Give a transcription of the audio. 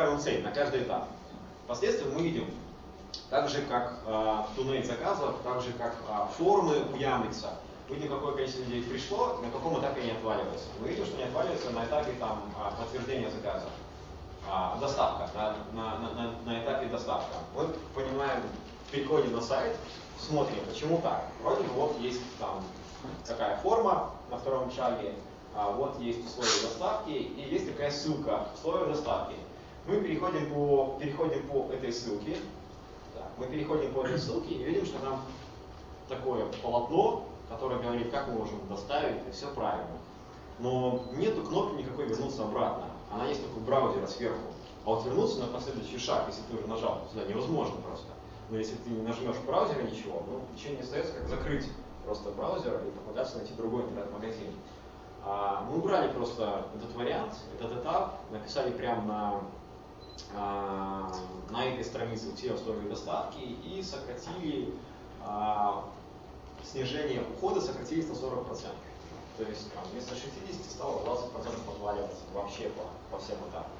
выстраиваем цель на каждый этап. Впоследствии мы видим, так же как э, туннель заказов, так же как э, формы у Яндекса, мы видим, какое количество людей пришло, на каком этапе они отваливаются. Мы видим, что они отваливаются на этапе там, подтверждения заказа. А, доставка, на, на, на, на этапе доставка. Мы понимаем, переходим на сайт, смотрим, почему так. Вроде бы вот есть там такая форма на втором шаге, а вот есть условия доставки и есть такая ссылка условия доставки. Мы переходим по, переходим по этой ссылке, мы переходим по этой ссылке и видим, что там такое полотно, которое говорит, как мы можем доставить, и все правильно. Но нету кнопки никакой вернуться обратно. Она есть только у браузера сверху. А вот вернуться на последующий шаг, если ты уже нажал сюда, невозможно просто. Но если ты не нажмешь в браузере ничего, ну, ничего не остается, как закрыть просто браузер и попытаться найти другой интернет-магазин. А, мы убрали просто этот вариант, этот этап, написали прямо на, на этой странице все условия доставки и сократили а, снижение ухода сократились на 40%. То есть там, вместо 60 стало 20% отваливаться вообще по, по всем этапам.